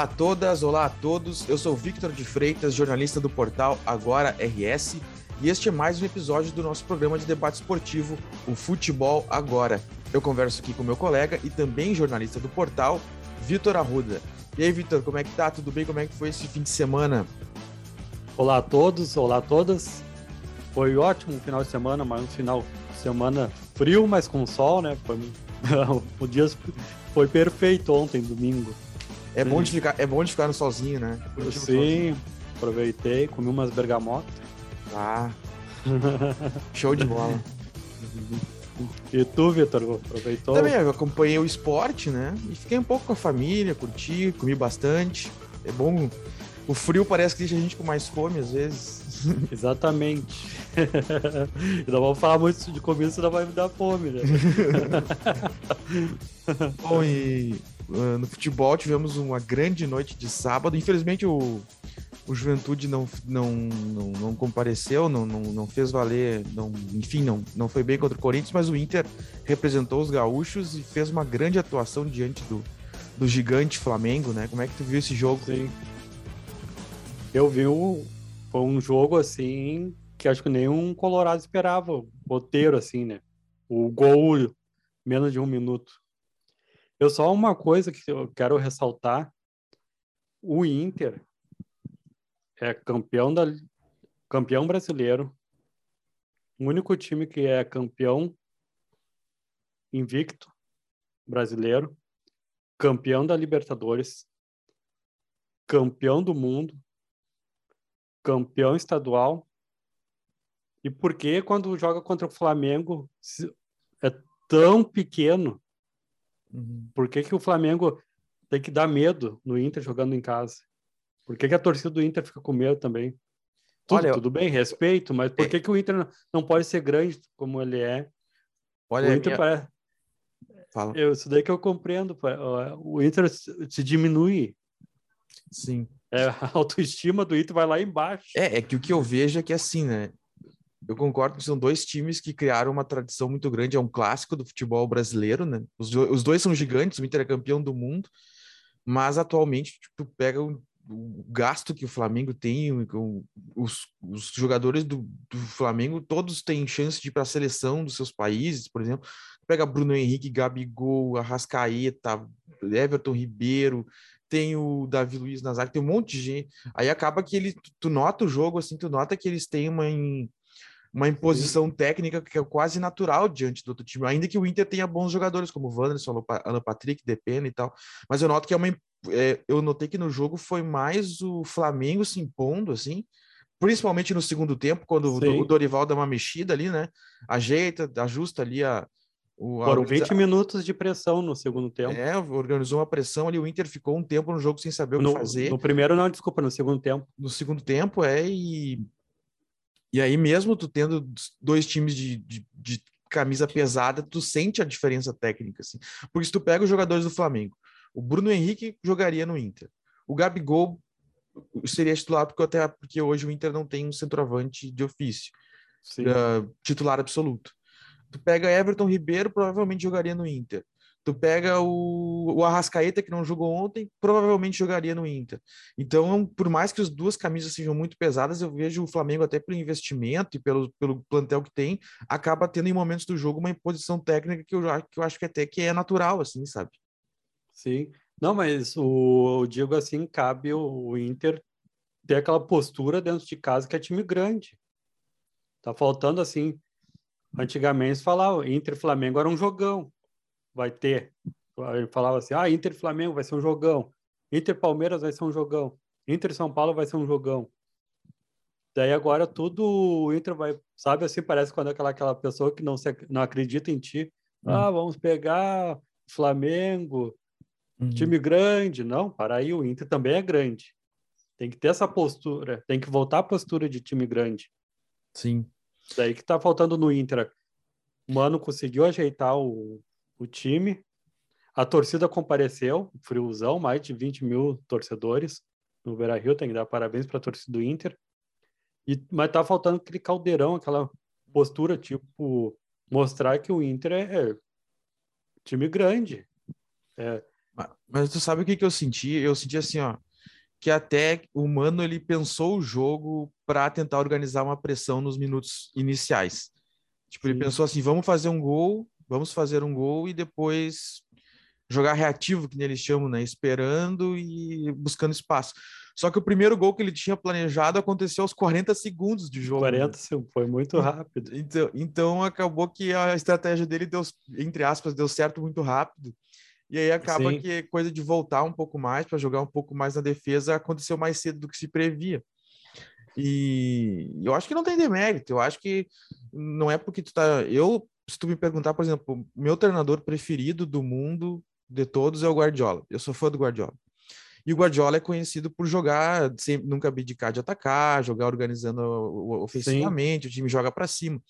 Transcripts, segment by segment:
Olá a todas, olá a todos. Eu sou Victor de Freitas, jornalista do portal Agora RS, e este é mais um episódio do nosso programa de debate esportivo, o Futebol Agora. Eu converso aqui com meu colega e também jornalista do portal, Vitor Arruda. E aí, Vitor, como é que tá? Tudo bem? Como é que foi esse fim de semana? Olá a todos, olá a todas. Foi ótimo o final de semana, mas um final de semana frio, mas com sol, né? Foi... o dia foi perfeito ontem, domingo. É bom, de ficar, é bom de ficar no solzinho, né? Sim, sozinho. aproveitei, comi umas bergamotas. Ah, show de bola. E tu, Vitor, aproveitou? Também, eu acompanhei o esporte, né? E fiquei um pouco com a família, curti, comi bastante. É bom. O frio parece que deixa a gente com mais fome às vezes. Exatamente. não vamos falar muito de comida, senão vai me dar fome, né? Bom, e uh, no futebol tivemos uma grande noite de sábado. Infelizmente o, o Juventude não, não, não, não compareceu, não, não, não fez valer, não, enfim, não, não foi bem contra o Corinthians, mas o Inter representou os gaúchos e fez uma grande atuação diante do, do gigante Flamengo, né? Como é que tu viu esse jogo? Sim. Eu vi um, foi um jogo assim que acho que nenhum Colorado esperava, roteiro assim, né? O gol menos de um minuto. Eu só uma coisa que eu quero ressaltar: o Inter é campeão da campeão brasileiro, o único time que é campeão invicto brasileiro, campeão da Libertadores, campeão do mundo, campeão estadual. E por que quando joga contra o Flamengo é tão pequeno? Uhum. Por que, que o Flamengo tem que dar medo no Inter jogando em casa? Por que, que a torcida do Inter fica com medo também? Tudo, Olha, tudo bem, respeito, mas por é... que, que o Inter não pode ser grande como ele é? Olha, o Inter minha... parece... Fala. Eu, isso daí que eu compreendo. O Inter se diminui. Sim. É, a autoestima do Inter vai lá embaixo. É, é que o que eu vejo é que assim, né? Eu concordo que são dois times que criaram uma tradição muito grande, é um clássico do futebol brasileiro, né? Os, os dois são gigantes, o Inter é campeão do mundo, mas atualmente tipo, tu pega o, o, gasto que o Flamengo tem, com os, os jogadores do, do, Flamengo, todos têm chance de ir para a seleção dos seus países, por exemplo. Pega Bruno Henrique, Gabigol, Arrascaeta, Everton Ribeiro, tem o Davi Luiz Nazário, tem um monte de gente. Aí acaba que ele, tu nota o jogo, assim, tu nota que eles têm uma, uma imposição Sim. técnica que é quase natural diante do outro time, ainda que o Inter tenha bons jogadores, como o Wanderson, Alan Patrick, Depena e tal. Mas eu noto que é uma. É, eu notei que no jogo foi mais o Flamengo se impondo, assim, principalmente no segundo tempo, quando Sim. o Dorival dá uma mexida ali, né? Ajeita, ajusta ali a, o, Foram 20 minutos de pressão no segundo tempo. É, organizou uma pressão ali. O Inter ficou um tempo no jogo sem saber o no, que fazer. No primeiro, não, desculpa, no segundo tempo. No segundo tempo, é. E, e aí, mesmo tu tendo dois times de, de, de camisa pesada, tu sente a diferença técnica. Assim. Porque se tu pega os jogadores do Flamengo, o Bruno Henrique jogaria no Inter. O Gabigol seria titular porque, até, porque hoje o Inter não tem um centroavante de ofício. Uh, titular absoluto. Tu pega Everton Ribeiro, provavelmente jogaria no Inter. Tu pega o, o Arrascaeta, que não jogou ontem, provavelmente jogaria no Inter. Então, por mais que as duas camisas sejam muito pesadas, eu vejo o Flamengo, até pelo investimento e pelo, pelo plantel que tem, acaba tendo em momentos do jogo uma imposição técnica que eu, que eu acho que até que é natural, assim, sabe? Sim. Não, mas o, eu digo assim, cabe o, o Inter ter aquela postura dentro de casa que é time grande. Tá faltando, assim, Antigamente falava, Inter Flamengo era um jogão. Vai ter. Falava assim: ah, Inter Flamengo vai ser um jogão. Inter Palmeiras vai ser um jogão. Inter São Paulo vai ser um jogão. Daí agora tudo o Inter vai, sabe assim, parece quando é aquela, aquela pessoa que não, se, não acredita em ti. Hum. Ah, vamos pegar Flamengo, uhum. time grande. Não, para aí, o Inter também é grande. Tem que ter essa postura, tem que voltar à postura de time grande. Sim. Daí que tá faltando no Inter. O Mano conseguiu ajeitar o, o time. A torcida compareceu, friozão, mais de 20 mil torcedores no Beira Rio. Tem que dar parabéns para a torcida do Inter. E, mas tá faltando aquele caldeirão, aquela postura, tipo, mostrar que o Inter é, é time grande. É, Mas tu sabe o que, que eu senti? Eu senti assim, ó, que até o Mano ele pensou o jogo para tentar organizar uma pressão nos minutos iniciais. Tipo, Sim. ele pensou assim, vamos fazer um gol, vamos fazer um gol e depois jogar reativo, que eles chamam, né? Esperando e buscando espaço. Só que o primeiro gol que ele tinha planejado aconteceu aos 40 segundos de jogo. 40 né? foi muito rápido. Então, então acabou que a estratégia dele deu, entre aspas, deu certo muito rápido. E aí acaba Sim. que coisa de voltar um pouco mais para jogar um pouco mais na defesa aconteceu mais cedo do que se previa. E eu acho que não tem demérito. Eu acho que não é porque tu tá. Eu, se tu me perguntar, por exemplo, meu treinador preferido do mundo de todos é o Guardiola. Eu sou fã do Guardiola. E o Guardiola é conhecido por jogar, sempre, nunca abdicar de atacar, jogar organizando ofensivamente, Sim. o time joga para cima.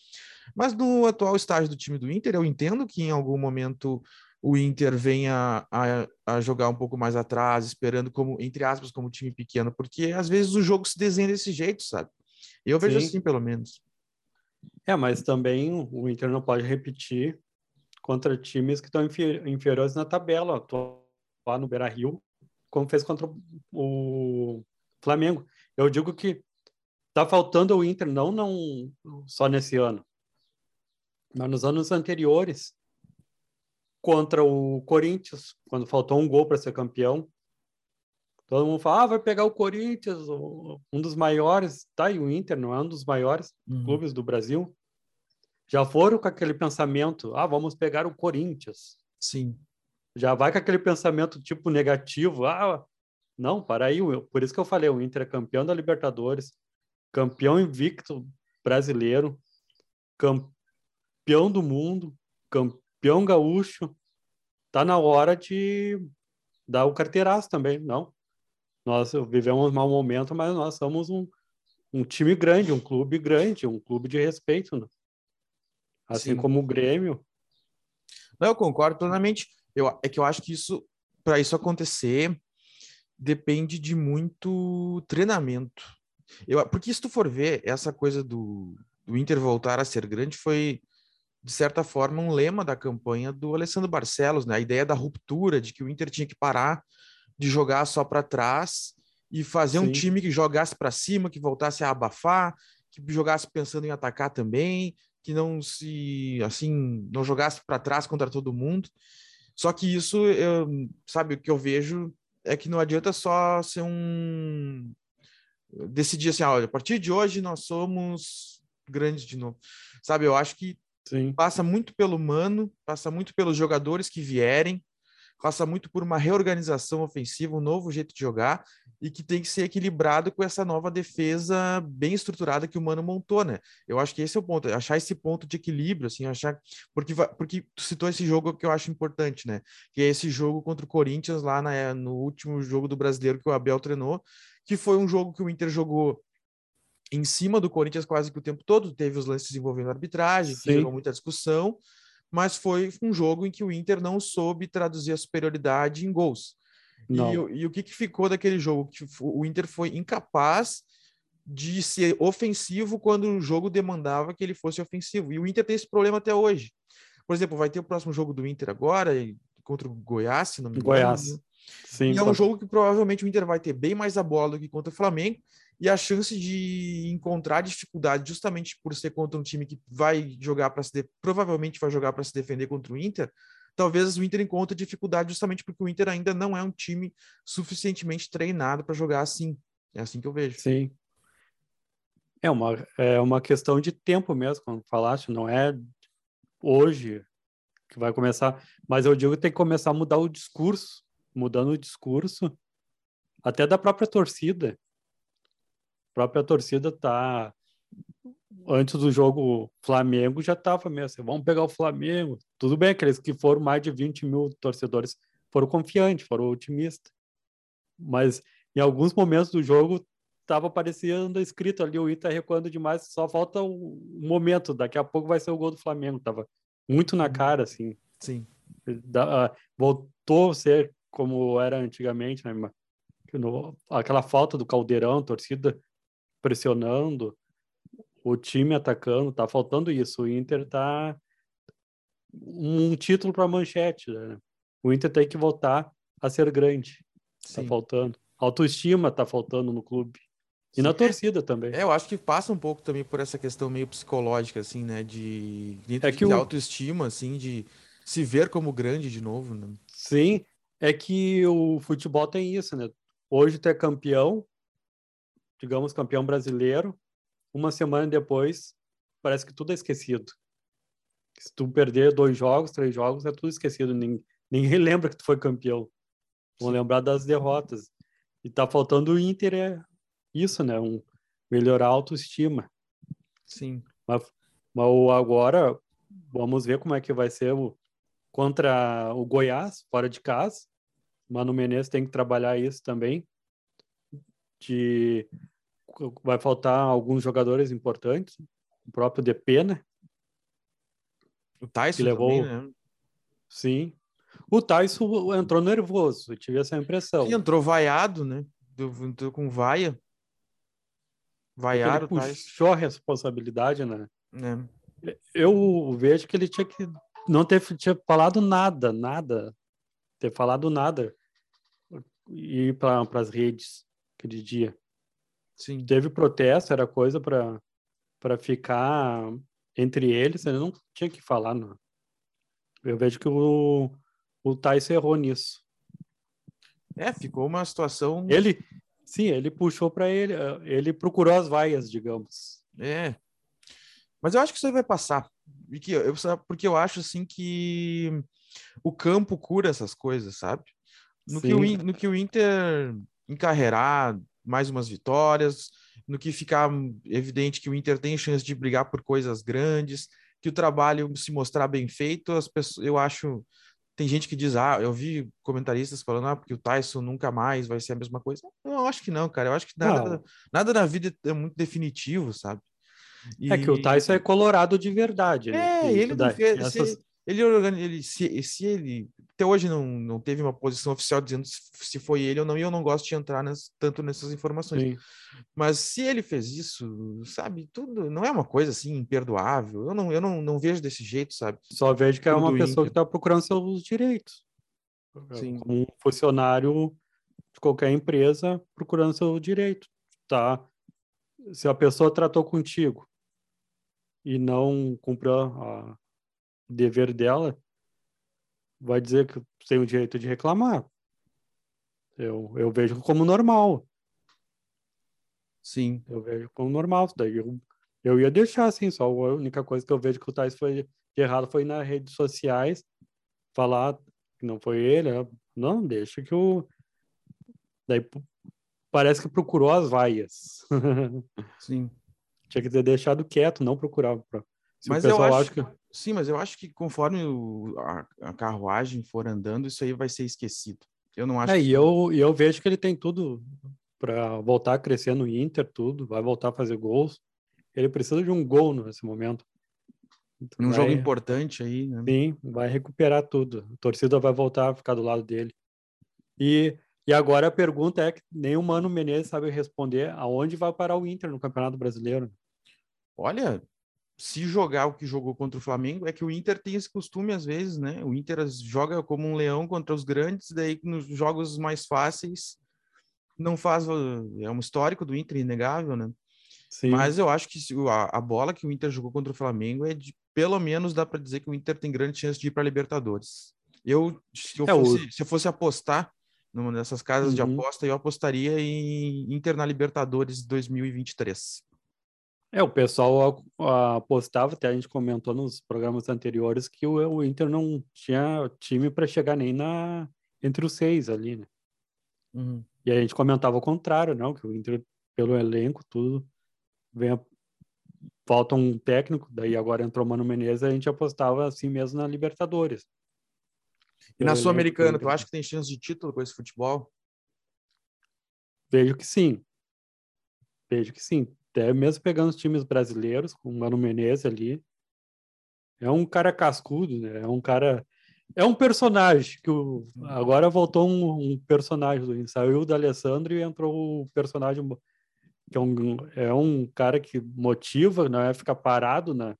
Mas no atual estágio do time do Inter, eu entendo que em algum momento o Inter venha a, a, jogar um pouco mais atrás, esperando como, entre aspas, como time pequeno, porque às vezes o jogo se desenha desse jeito, sabe? Eu vejo Sim. assim, pelo menos. É, mas também o Inter não pode repetir contra times que estão inferiores na tabela, atuar no Beira-Rio, como fez contra o Flamengo. Eu digo que tá faltando o Inter, não, não só nesse ano, mas nos anos anteriores, contra o Corinthians, quando faltou um gol para ser campeão. Todo mundo fala, ah, vai pegar o Corinthians, um dos maiores, tá? E o Inter não é um dos maiores uhum. clubes do Brasil. Já foram com aquele pensamento, ah, vamos pegar o Corinthians. Sim. Já vai com aquele pensamento tipo negativo, ah, não, para aí, por isso que eu falei, o Inter é campeão da Libertadores, campeão invicto brasileiro, campeão do mundo, campeão gaúcho, tá na hora de dar o carteiraço também, não? Nós vivemos um mau momento, mas nós somos um, um time grande, um clube grande, um clube de respeito, né? assim Sim. como o Grêmio. Não, eu concordo plenamente. Eu, é que eu acho que isso, para isso acontecer, depende de muito treinamento. Eu, porque se tu for ver, essa coisa do, do Inter voltar a ser grande foi de certa forma, um lema da campanha do Alessandro Barcelos, né? A ideia da ruptura, de que o Inter tinha que parar de jogar só para trás e fazer Sim. um time que jogasse para cima, que voltasse a abafar, que jogasse pensando em atacar também, que não se assim não jogasse para trás contra todo mundo. Só que isso, eu, sabe, o que eu vejo é que não adianta só ser um decidir assim, ah, olha, a partir de hoje nós somos grandes de novo. Sabe, eu acho que Sim. Passa muito pelo mano, passa muito pelos jogadores que vierem, passa muito por uma reorganização ofensiva, um novo jeito de jogar e que tem que ser equilibrado com essa nova defesa bem estruturada que o Mano montou, né? Eu acho que esse é o ponto, achar esse ponto de equilíbrio, assim, achar porque porque tu citou esse jogo que eu acho importante, né? Que é esse jogo contra o Corinthians lá na, no último jogo do Brasileiro que o Abel treinou, que foi um jogo que o Inter jogou em cima do Corinthians quase que o tempo todo, teve os lances envolvendo arbitragem, que gerou muita discussão, mas foi um jogo em que o Inter não soube traduzir a superioridade em gols. E, e, o que, que ficou daquele jogo? Que o Inter foi incapaz de ser ofensivo quando o jogo demandava que ele fosse ofensivo. E o Inter tem esse problema até hoje. Por exemplo, vai ter o próximo jogo do Inter agora, contra o Goiás, se não me engano. Goiás. Sim, e é um jogo que provavelmente o Inter vai ter bem mais a bola do que contra o Flamengo, e a chance de encontrar dificuldade justamente por ser contra um time que vai jogar para se de... provavelmente vai jogar para se defender contra o Inter, talvez o Inter encontre dificuldade justamente porque o Inter ainda não é um time suficientemente treinado para jogar assim. É assim que eu vejo. Sim. É uma, é uma questão de tempo mesmo, como falaste, não é hoje que vai começar, mas eu digo que tem que começar a mudar o discurso, mudando o discurso até da própria torcida própria torcida tá antes do jogo Flamengo já tava mesmo assim, vamos pegar o Flamengo. Tudo bem, aqueles que foram mais de 20 mil torcedores foram confiantes, foram otimistas. Mas em alguns momentos do jogo tava parecendo escrito ali, o Inter recuando demais, só falta o um momento, daqui a pouco vai ser o gol do Flamengo, tava muito na cara, assim. Sim. Da, uh, voltou a ser como era antigamente, né? No, aquela falta do caldeirão, torcida pressionando, o time atacando, tá faltando isso. O Inter tá um título para manchete, né? O Inter tem que voltar a ser grande. Tá Sim. faltando. Autoestima tá faltando no clube. E Sim. na torcida também. É, eu acho que passa um pouco também por essa questão meio psicológica, assim, né? De, de, É que de o- autoestima, assim, de se ver como grande de novo, né? Sim, é que o futebol tem isso, né? Hoje tu é campeão, digamos campeão brasileiro, uma semana depois parece que tudo é esquecido. Se tu perder dois jogos, três jogos, é tudo esquecido. Ninguém, ninguém lembra que tu foi campeão. Vão lembrar das derrotas. E tá faltando o Inter é isso, né? Um, melhorar a autoestima. Sim. Mas, mas agora, vamos ver como é que vai ser o, contra o Goiás, fora de casa. Mano Menezes tem que trabalhar isso também. De, vai faltar alguns jogadores importantes. O próprio Depena, O Tyson Que levou- também, né? sim. O Tyson entrou nervoso, eu tive essa impressão. Entrou vaiado, né? Entrou com vaia. Vaiaram Ele o Tyson. puxou a responsabilidade, né? né? eu vejo que ele tinha que não ter tinha falado nada, nada, ter falado nada e ir para as redes aquele dia. Sim. Teve protesto, era coisa para para ficar entre eles, ele não tinha que falar. Não. Eu vejo que o o Tyson errou nisso. É, ficou uma situação. Ele, sim, ele puxou para ele, ele procurou as vaias, digamos. É. Mas eu acho que isso aí vai passar. E que eu, porque eu acho assim que o campo cura essas coisas, sabe? No que, o, no que o Inter encarreirar mais umas vitórias, no que ficar evidente que o Inter tem chance de brigar por coisas grandes, que o trabalho se mostrar bem feito, as pessoas, eu acho. Tem gente que diz, ah, eu vi comentaristas falando, ah, porque o Tyson nunca mais vai ser a mesma coisa. Eu acho que não, cara. Eu acho que nada, Não. nada na vida é muito definitivo, sabe? É que o E- Tyson é colorado de verdade. né? É, ele fez. essas- Se, ele, ele, se, se ele. Até hoje não, não teve uma posição oficial dizendo se, foi ele ou não, e eu não gosto de entrar ness- tanto nessas informações. Sim. Mas se ele fez isso, sabe, tudo não é uma coisa assim imperdoável. Eu não, eu não, não vejo desse jeito, sabe? Só vejo que é uma pessoa que está procurando seus direitos. Sim. Como um funcionário de qualquer empresa procurando seu direito. Tá? Se a pessoa tratou contigo e não cumpriu a- dever dela, vai dizer que tem o direito de reclamar. Eu, eu vejo como normal. Sim. Eu vejo como normal. Daí eu, eu ia deixar assim, só a única coisa que eu vejo que o Tais foi de errado foi nas redes sociais falar que não foi ele. né? Não, deixa que o. Daí parece que procurou as vaias. Sim. Tinha que ter deixado quieto, não procurar. pra- Se Mas eu acho- que. Sim, mas eu acho que conforme o- a, a carruagem for andando, isso aí vai ser esquecido. Eu não acho É, que- e eu, eu vejo que ele tem tudo para voltar a crescer no Inter, tudo, vai voltar a fazer gols. Ele precisa de um gol nesse momento. num Vai- jogo importante aí, né? Sim, vai recuperar tudo. A torcida vai voltar a ficar do lado dele. E, e agora a pergunta é que nem o Mano Menezes sabe responder aonde vai parar o Inter no Campeonato Brasileiro. Olha, se jogar o que jogou contra o Flamengo, é que o Inter tem esse costume às vezes, né? O Inter joga como um leão contra os grandes, daí nos jogos mais fáceis não faz. É um histórico do Inter, inegável, né? Sim, Mas eu acho que a, a bola que o Inter jogou contra o Flamengo é de pelo menos dá para dizer que o Inter tem grande chance de ir para Libertadores. Eu, se eu, É, o- fosse, se eu fosse apostar numa dessas casas de Uhum. aposta, eu apostaria em Inter na Libertadores 2023. É, o pessoal apostava, até a gente comentou nos programas anteriores, que o, o Inter não tinha time para chegar nem na entre os seis ali, né? Uhum. E a gente comentava o contrário, não, que o Inter, pelo elenco, tudo, vem a- falta um técnico, daí agora entrou o Mano Menezes, a gente apostava assim mesmo na Libertadores. E na Sul-Americana, tu acha que tem chance de título com esse futebol? Vejo que sim. Vejo que sim. Até mesmo pegando os times brasileiros, com o Mano Menezes ali, é um cara cascudo, né? É um cara... É um personagem que o... agora voltou um, um personagem, saiu do Alessandro e entrou o personagem que é um, é um cara que motiva, não é ficar parado na,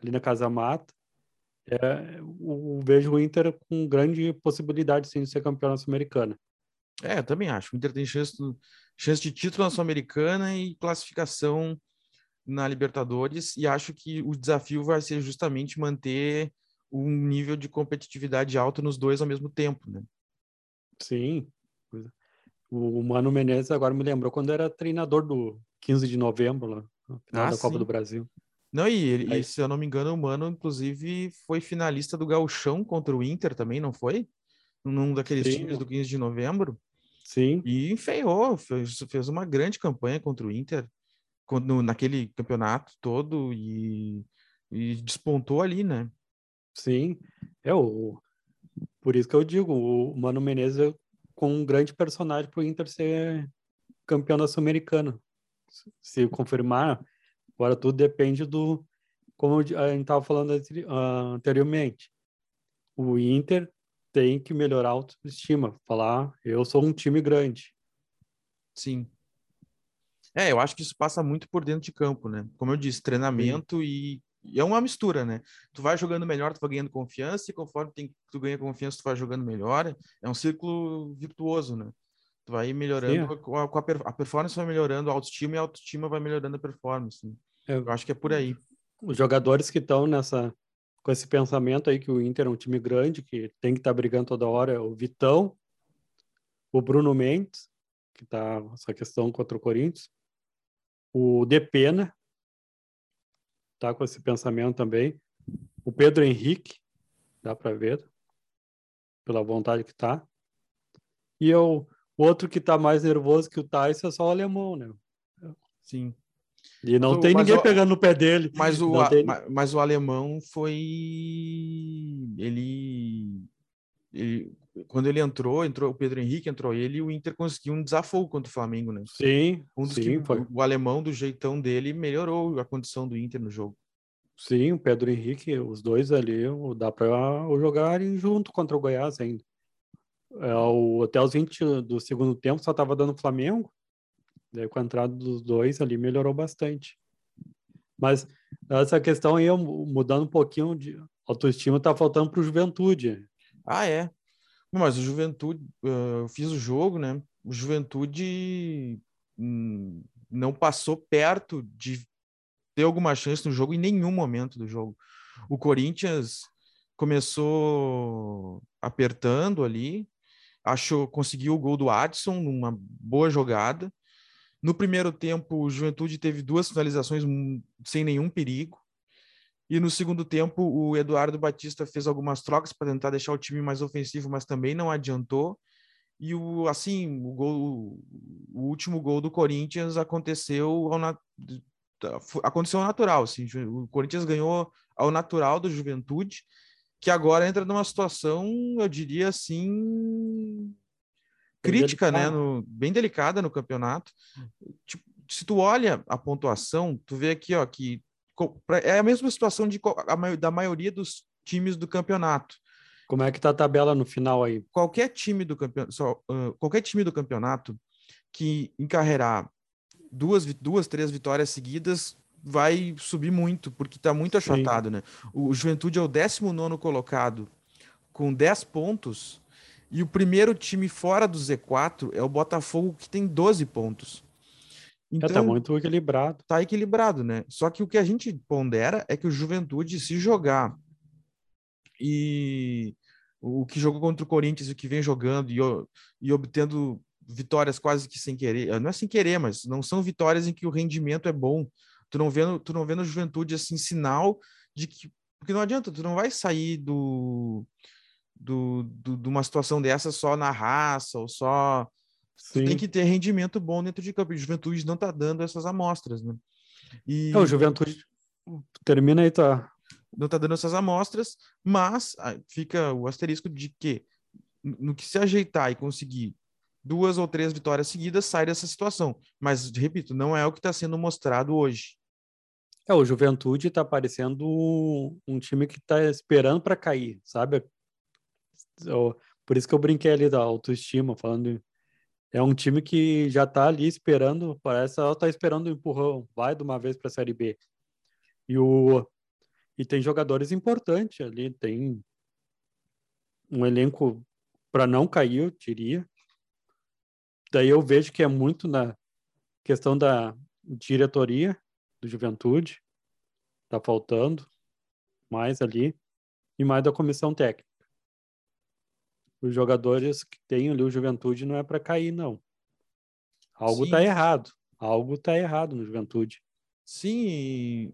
ali na Casa Mata. É, o, vejo o Inter com grande possibilidade sim, de ser campeão sul-americana. É, eu também acho. O Inter tem chance, chance de título na Sul-Americana e classificação na Libertadores, e acho que o desafio vai ser justamente manter um nível de competitividade alto nos dois ao mesmo tempo, né? Sim. O Mano Menezes agora me lembrou quando era treinador do 15 de novembro, lá, no final ah, da Copa sim. do Brasil. Não, e, ele, Aí... e, se eu não me engano, o Mano, inclusive, foi finalista do Gauchão contra o Inter também, não foi? Num daqueles sim. times do 15 de novembro. Sim. E enfeiou, fez, fez uma grande campanha contra o Inter quando, naquele campeonato todo e, e despontou ali, né? Sim, é o por isso que eu digo, o Mano Menezes é com um grande personagem para o Inter ser campeão da Sul-Americana. Se confirmar, agora tudo depende do como a gente estava falando anteriormente. O Inter tem que melhorar a autoestima, falar eu sou um time grande. Sim. É, eu acho que isso passa muito por dentro de campo, né? Como eu disse, treinamento e, e, é uma mistura, né? Tu vai jogando melhor, tu vai ganhando confiança, e conforme tem, tu ganha confiança, tu vai jogando melhor. É um círculo virtuoso, né? Tu vai melhorando, Sim, com a, com a, a, performance vai melhorando, a autoestima e a autoestima vai melhorando a performance. Né? É, eu acho que é por aí. Os jogadores que estão nessa com esse pensamento aí que o Inter é um time grande, que tem que estar tá brigando toda hora, é o Vitão, o Bruno Mendes, que tá essa questão contra o Corinthians, o Depena tá com esse pensamento também. O Pedro Henrique, dá para ver, pela vontade que tá. E o outro que tá mais nervoso que o Tyson é só o alemão, né? Sim. E não tem ninguém o, pegando no pé dele. Mas o, a, tem... mas o alemão foi. Ele, ele quando ele entrou, entrou o Pedro Henrique, entrou ele, e o Inter conseguiu um desafogo contra o Flamengo, né? Sim, um dos sim, que, foi. O alemão, do jeitão dele, melhorou a condição do Inter no jogo. Sim, o Pedro Henrique, os dois ali, dá para jogarem junto contra o Goiás ainda. É, o, até os 20 do segundo tempo só estava dando Flamengo, daí com a entrada dos dois ali melhorou bastante. Mas essa questão aí, mudando um pouquinho de autoestima, tá faltando para o Juventude. Ah, é? Mas o Juventude, eu fiz o jogo, né? O Juventude hum, não passou perto de ter alguma chance no jogo em nenhum momento do jogo. O Corinthians começou apertando ali, achou, conseguiu o gol do Adson numa boa jogada. No primeiro tempo, o Juventude teve duas finalizações hum, sem nenhum perigo. E no segundo tempo, o Eduardo Batista fez algumas trocas para tentar deixar o time mais ofensivo, mas também não adiantou. E o assim, o gol, o último gol do Corinthians aconteceu ao, na, aconteceu ao natural, assim, o Corinthians ganhou ao natural do Juventude, que agora entra numa situação, eu diria assim, crítica, né, no, bem delicada no campeonato. Tipo, se tu olha a pontuação, tu vê aqui, ó, que é a mesma situação de, da maioria dos times do campeonato. Como é que tá a tabela no final aí? Qualquer time do campeonato, uh, qualquer time do campeonato que encarregar duas, duas, três vitórias seguidas vai subir muito, porque está muito achatado, Sim. né? O Juventude é o 19 colocado com 10 pontos, e o primeiro time fora do Z4 é o Botafogo, que tem 12 pontos. Então, é, tá muito equilibrado. Tá equilibrado, né? Só que o que a gente pondera é que o Juventude, se jogar e o que jogou contra o Corinthians, o que vem jogando e, e obtendo vitórias quase que sem querer, eh, não é sem querer, mas não são vitórias em que o rendimento é bom. Tu não vendo, tu não vendo a Juventude assim sinal de que porque não adianta, tu não vai sair do, do, do de uma situação dessa só na raça ou só Sim. tem que ter rendimento bom dentro de campo. E Juventude não está dando essas amostras, né? E... É, o Juventude termina aí, tá? Não está dando essas amostras, mas ah, fica o asterisco de que no que se ajeitar e conseguir duas ou três vitórias seguidas, sai dessa situação. Mas, repito, não é o que está sendo mostrado hoje. É, o Juventude está parecendo um time que está esperando para cair, sabe? Por isso que eu brinquei ali da autoestima, falando é um time que já está ali esperando, parece ela está esperando o empurrão, vai de uma vez para a Série B. E o E tem jogadores importantes ali, tem um elenco para não cair, eu diria. Daí eu vejo que é muito na questão da diretoria do Juventude, tá faltando mais ali, e mais da comissão técnica. Os jogadores que têm ali o Juventude não é para cair, não. Algo está errado. Algo está errado no Juventude. Sim,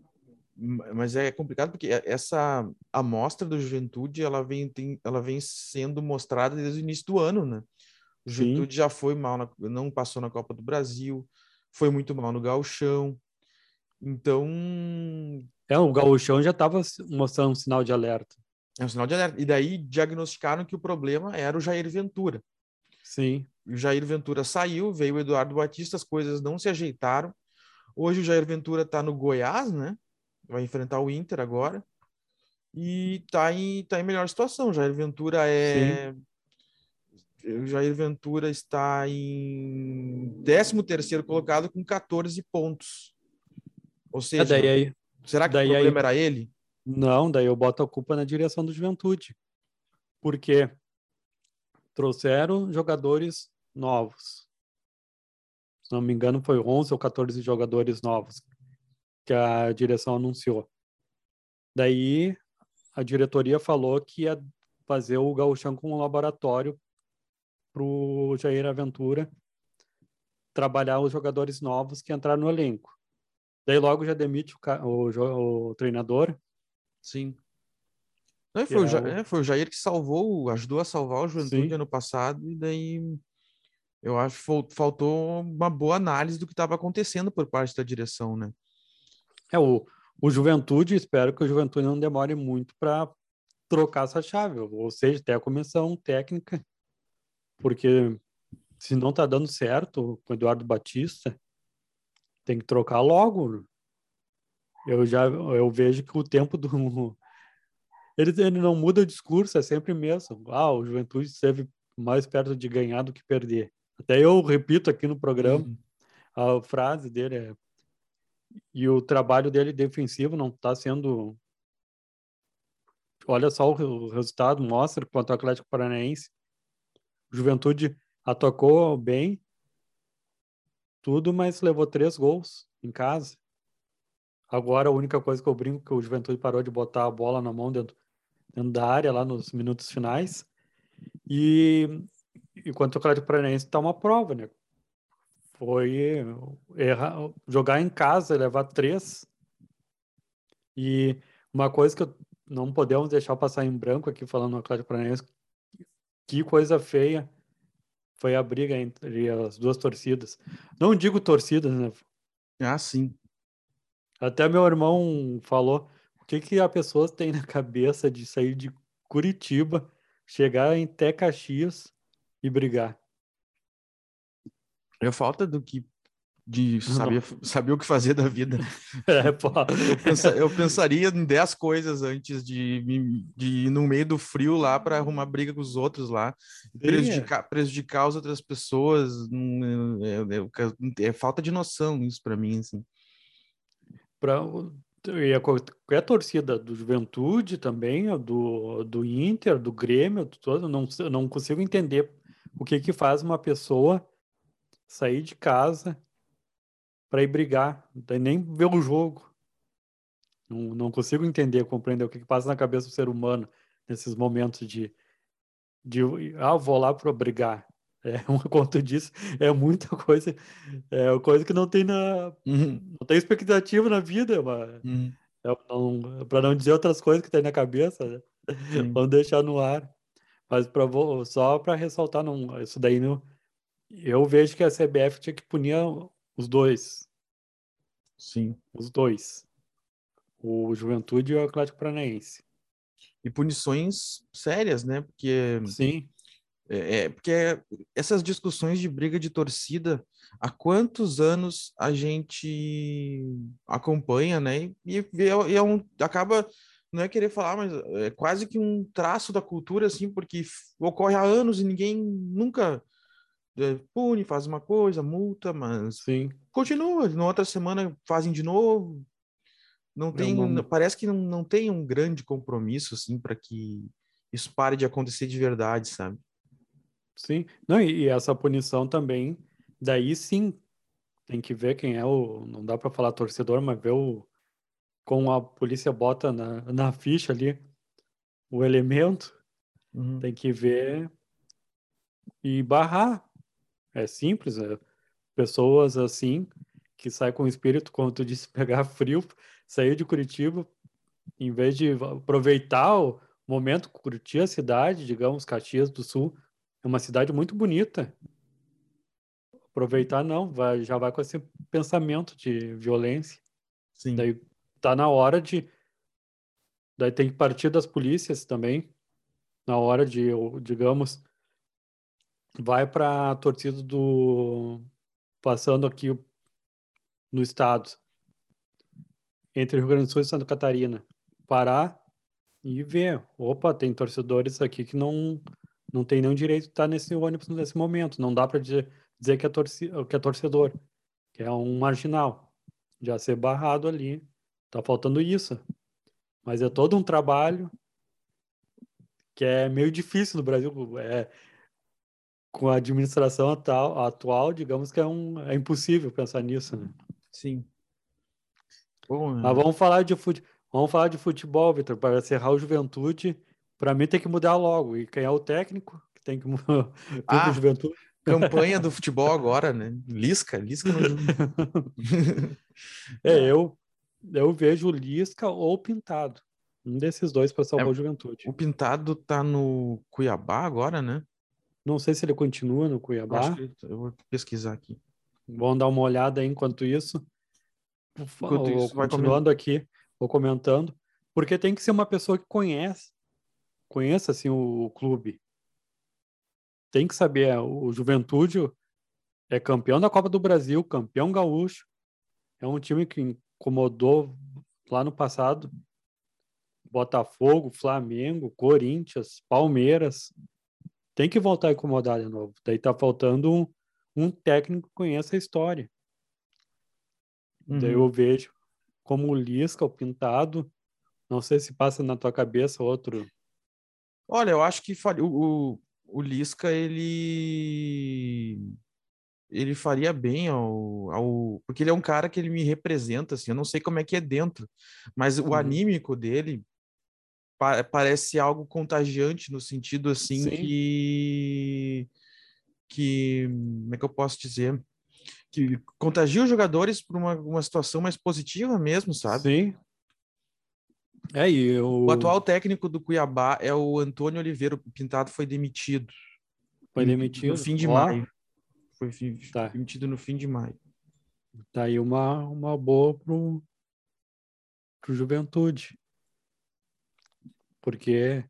mas é complicado porque essa amostra do Juventude ela vem, tem, ela vem sendo mostrada desde o início do ano, né? O Juventude Sim. já foi mal, na, não passou na Copa do Brasil, foi muito mal no Gauchão. Então. É, o Gauchão já estava mostrando um sinal de alerta. É um sinal de alerta. E daí diagnosticaram que o problema era o Jair Ventura. Sim. O Jair Ventura saiu, veio o Eduardo Batista, as coisas não se ajeitaram. Hoje o Jair Ventura está no Goiás, né? Vai enfrentar o Inter agora. E está em, tá em melhor situação. O Jair Ventura é. Sim. O Jair Ventura está em 13 terceiro colocado com 14 pontos. Ou é, seja, daí aí, será que o problema aí, era ele? Não, daí eu boto a culpa na direção do Juventude. Porque trouxeram jogadores novos. Se não me engano, foi 11 ou 14 jogadores novos que a direção anunciou. Daí a diretoria falou que ia fazer o Gauchão com um laboratório para o Jair Aventura trabalhar os jogadores novos que entraram no elenco. Daí logo já demite o, o, o treinador. Sim. Não, foi, o, é, é, foi o Jair que salvou, ajudou a salvar o Juventude Sim. ano passado, e daí eu acho que faltou uma boa análise do que estava acontecendo por parte da direção, né? É, o, o Juventude, espero que o Juventude não demore muito para trocar essa chave, ou seja, até a comissão técnica, porque se não está dando certo com o Eduardo Batista, tem que trocar logo. Eu já eu vejo que o tempo do ele, ele não muda o discurso, é sempre mesmo. Ah, o Juventude esteve mais perto de ganhar do que perder. Até eu repito aqui no programa, uhum. a frase dele é e o trabalho dele defensivo não está sendo olha só o resultado mostra quanto ao Atlético Paranaense o Juventude atacou bem tudo, mas levou três gols em casa. Agora a única coisa que eu brinco é que o Juventude parou de botar a bola na mão dentro, dentro da área lá nos minutos finais. E enquanto o Atlético Paranaense está uma prova, né? Foi errar, jogar em casa, levar três. E uma coisa que eu, não podemos deixar passar em branco aqui falando no Atlético Paranaense, que coisa feia foi a briga entre as duas torcidas. Não digo torcidas, né? Ah, sim. Até meu irmão falou o que, que a pessoa tem na cabeça de sair de Curitiba, chegar em Té Caxias e brigar. É falta do que de saber, saber o que fazer da vida. É, pô. Eu, pensa, eu, pensaria em 10 coisas antes de, de ir no meio do frio lá para arrumar briga com os outros lá, prejudicar, prejudicar as outras pessoas. É, é, é falta de noção isso para mim. Assim. Pra, e a, a torcida do Juventude também, do, do Inter, do Grêmio, todo, não, não consigo entender o que, que faz uma pessoa sair de casa para ir brigar, nem ver o jogo. Não, não consigo entender, compreender o que, que passa na cabeça do ser humano nesses momentos de, de ah, vou lá para brigar. É uma conta disso, é muita coisa, é uma coisa que não tem na, uhum. não tem expectativa na vida, mas uhum. é, para não dizer outras coisas que tem na cabeça, né? vamos deixar no ar. Mas pra, só para ressaltar, não, isso daí não, eu vejo que a CBF tinha que punir os dois. Sim. Os dois. O Juventude e o Atlético Paranaense. E punições sérias, né? Porque. Sim. É, é, porque essas discussões de briga de torcida, há quantos anos a gente acompanha, né? E, e, é, é um, acaba, não é querer falar, mas é quase que um traço da cultura, assim, porque ocorre há anos e ninguém nunca é, pune, faz uma coisa, multa, mas Sim. continua. Na outra semana fazem de novo. Não tem, uma... parece que não, não tem um grande compromisso assim para que isso pare de acontecer de verdade, sabe? Sim, não, e, e essa punição também, daí sim, tem que ver quem é o, não dá para falar torcedor, mas ver o como a polícia bota na, na ficha ali o elemento, Uhum. tem que ver e barrar. É simples, é pessoas assim que saem com o espírito, como tu disse, pegar frio, sair de Curitiba, em vez de aproveitar o momento, curtir a cidade, digamos, Caxias do Sul, é uma cidade muito bonita. Aproveitar não, vai, já vai com esse pensamento de violência. Sim. Daí tá na hora de. Daí tem que partir das polícias também. Na hora de, digamos, vai para a torcida do. Passando aqui no estado, entre Rio Grande do Sul e Santa Catarina. Parar e ver. Opa, tem torcedores aqui que não, não tem nenhum direito de estar nesse ônibus nesse momento. Não dá para dizer, dizer que, é torci, que é torcedor, que é um marginal. Já ser barrado ali. Tá faltando isso. Mas é todo um trabalho que é meio difícil no Brasil. É, com a administração atual, atual, digamos que é, um, é impossível pensar nisso. Né? Sim. Bom, Mas vamos falar de futebol. Vamos falar de futebol, Vitor, para encerrar o Juventude. Para mim tem que mudar logo. E quem é o técnico? Que tem que mudar. Ah, Juventude. campanha do futebol agora, né? Lisca, Lisca no É, eu, eu vejo Lisca ou Pintado. Um desses dois para salvar É, o Juventude. O Pintado tá no Cuiabá agora, né? Não sei se ele continua no Eu Cuiabá. acho que eu vou pesquisar aqui. Vamos dar uma olhada aí enquanto isso. Enquanto isso, continuando aqui, ou comentando, porque tem que ser uma pessoa que conhece, conheça assim o, o clube. Tem que saber, é, o Juventude é campeão da Copa do Brasil, campeão gaúcho. É um time que incomodou lá no passado Botafogo, Flamengo, Corinthians, Palmeiras. Tem que voltar a incomodar de novo. Daí tá faltando um, um técnico que conheça a história. Daí Uhum. eu vejo como o Lisca, o Pintado. Não sei se passa na tua cabeça outro. Olha, eu acho que faria, o, o, o Lisca, ele ele faria bem ao, ao porque ele é um cara que ele me representa assim, eu não sei como é que é dentro, mas o Uhum. anímico dele pa- parece algo contagiante no sentido assim Sim. que que como é que eu posso dizer? Que contagia os jogadores para uma, uma situação mais positiva mesmo, sabe? Sim. É, eu... O atual técnico do Cuiabá é o Antônio Oliveira. O Pintado foi demitido. foi demitido. No fim de Ó, maio. Foi fi- Tá. demitido no fim de maio. Tá aí uma, uma boa pro, pro Juventude. Porque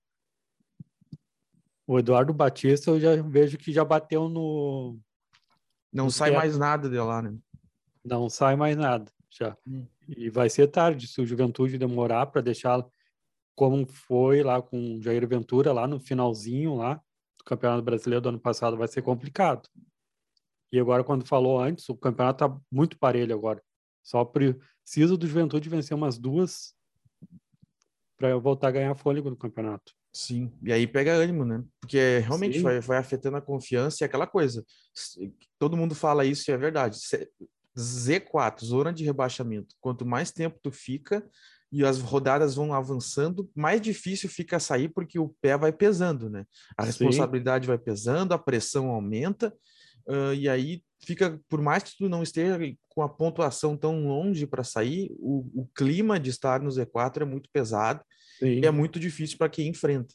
o Eduardo Batista eu já vejo que já bateu no. Não No sai teto. mais nada de lá, né? Não sai mais nada já. Hum. E vai ser tarde se o Juventude demorar para deixar como foi lá com o Jair Ventura, lá no finalzinho lá do Campeonato Brasileiro do ano passado, vai ser complicado. E agora, quando falou antes, o campeonato tá muito parelho agora. Só precisa do Juventude vencer umas duas para voltar a ganhar fôlego no campeonato. Sim. E aí pega ânimo, né? Porque realmente Sim. vai, vai afetando a confiança e aquela coisa. Todo mundo fala isso e é verdade. C- Z4, zona de rebaixamento. Quanto mais tempo tu fica e as rodadas vão avançando, mais difícil fica sair porque o pé vai pesando, né? A Sim. responsabilidade vai pesando, a pressão aumenta. ah, e aí fica, por mais que tu não esteja com a pontuação tão longe para sair, o, o clima de estar no Z4 é muito pesado Sim. e é muito difícil para quem enfrenta.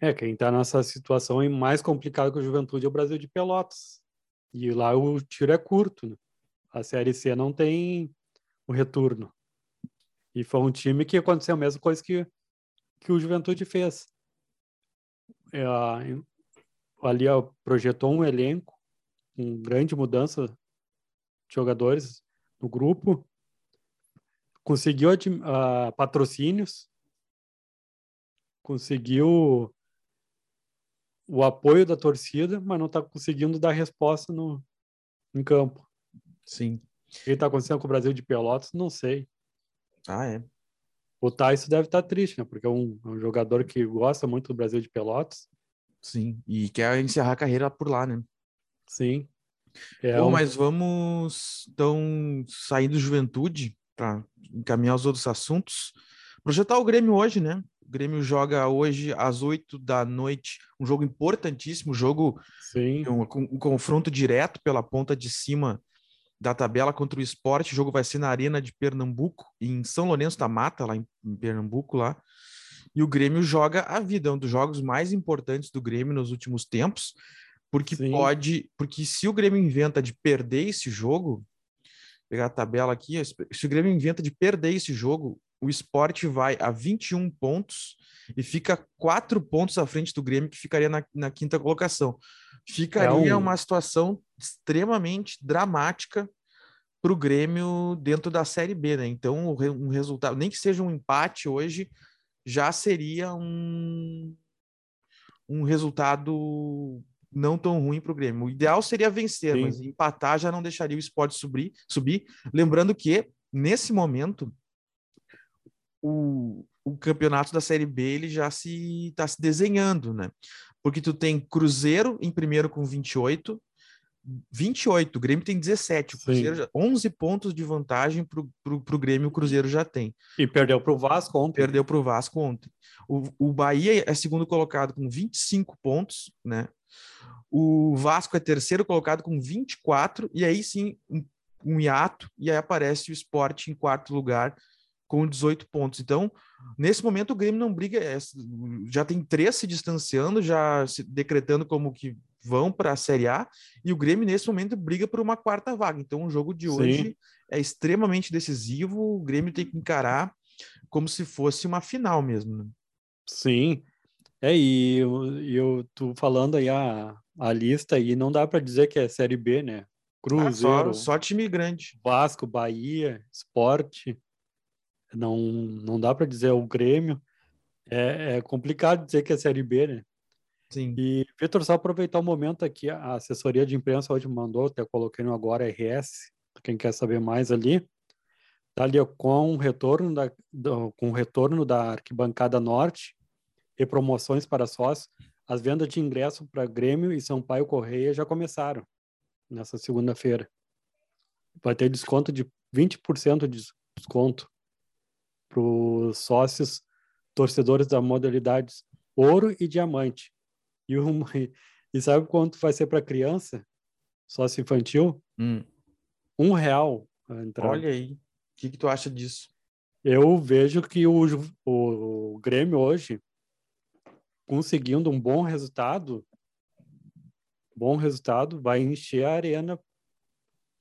É, quem está nessa situação é mais complicado que o Juventude é o Brasil de Pelotas. E lá o tiro é curto, né? A Série C não tem o retorno. E foi um time que aconteceu a mesma coisa que, que o Juventude fez. É, ali projetou um elenco, com grande mudança de jogadores no grupo, conseguiu ah, patrocínios, conseguiu o apoio da torcida, mas não está conseguindo dar resposta no, em campo. Sim. O que está acontecendo com o Brasil de Pelotas, não sei. Ah, é. O Tyson deve estar triste, né? Porque é um, é um jogador que gosta muito do Brasil de Pelotas. Sim, e quer encerrar a carreira por lá, né? Sim. É Bom, um- mas vamos então sair do juventude para encaminhar os outros assuntos. Projetar o Grêmio hoje, né? O Grêmio joga hoje às 8 da noite, um jogo importantíssimo, jogo Sim. um, um confronto direto pela ponta de cima da tabela contra o esporte. O jogo vai ser na Arena de Pernambuco, em São Lourenço da Mata, lá em, em Pernambuco, lá. E o Grêmio joga a vida, é um dos jogos mais importantes do Grêmio nos últimos tempos, porque Sim. pode, porque se o Grêmio inventa de perder esse jogo, pegar a tabela aqui, se o Grêmio inventa de perder esse jogo, o esporte vai a 21 pontos e fica quatro pontos à frente do Grêmio, que ficaria na, na quinta colocação. Ficaria É um- uma situação extremamente dramática para o Grêmio dentro da Série B, né? Então, um resultado, nem que seja um empate hoje, já seria um, um resultado não tão ruim para o Grêmio. O ideal seria vencer, Sim. mas empatar já não deixaria o esporte subir, subir. Lembrando que, nesse momento, o, o campeonato da Série B ele já se está se desenhando, né? Porque tu tem Cruzeiro em primeiro com 28, 28, o Grêmio tem 17, o Sim. Cruzeiro já, 11 pontos de vantagem para o Grêmio, o Cruzeiro já tem. E perdeu para o Vasco ontem. Perdeu para o Vasco ontem. O, o Bahia é segundo colocado com 25 pontos, né? O Vasco é terceiro colocado com 24, e aí sim um, um hiato, e aí aparece o esporte em quarto lugar com 18 pontos. Então, nesse momento, o Grêmio não briga, é, já tem três se distanciando, já se decretando como que vão para a Série A, e o Grêmio, nesse momento, briga por uma quarta vaga. Então, o jogo de Sim. hoje é extremamente decisivo, o Grêmio tem que encarar como se fosse uma final mesmo. né? Sim. É, e eu, e eu tô falando aí a, a lista aí, não dá para dizer que é Série B, né? Ah, Cruzeiro, só, só time grande. Vasco, Bahia, Esporte. Não, não dá para dizer o Grêmio. É, é complicado dizer que é Série B, né? Sim. E, Vitor, só aproveitar o momento aqui, a assessoria de imprensa hoje mandou, até coloquei no Agora RS, quem quer saber mais ali, tá ali com o retorno da, do- com o retorno da arquibancada norte e promoções para sócios, as vendas de ingresso para Grêmio e Sampaio Correia já começaram nessa segunda-feira. Vai ter desconto de 20% de desconto para os sócios torcedores da modalidades ouro e diamante. E, e sabe quanto vai ser para criança? Sócio infantil? Hum, Um real a entrada. olha aí. O que, que tu acha disso? Eu vejo que o, Ju- o, Grêmio hoje, conseguindo um bom resultado, bom resultado, vai encher a arena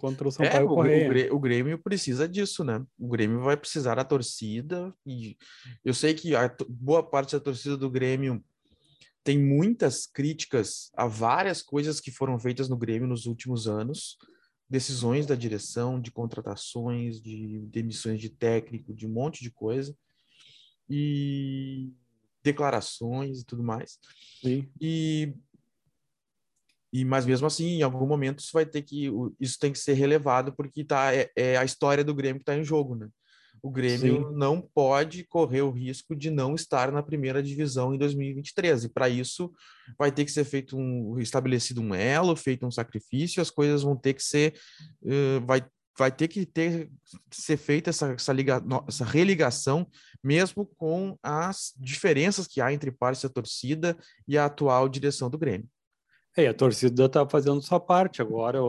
contra o É, Sampaio o, o Correia. Grê- o Grêmio precisa disso, né? O Grêmio vai precisar da torcida e eu sei que a boa parte da torcida do Grêmio tem muitas críticas a várias coisas que foram feitas no Grêmio nos últimos anos, decisões da direção, de contratações, de demissões de técnico, de um monte de coisa e declarações e tudo mais. Sim, E, e mas mesmo assim, em algum momento isso vai ter que isso tem que ser relevado porque tá é, é a história do Grêmio que está em jogo, né? O Grêmio Sim. não pode correr o risco de não estar na primeira divisão em 2023 e para isso vai ter que ser feito um estabelecido um elo, feito um sacrifício, as coisas vão ter que ser eh, vai vai ter que ter que ser feita essa essa, liga, essa religação mesmo com as diferenças que há entre parte da torcida e a atual direção do Grêmio. É, a torcida está fazendo sua parte agora,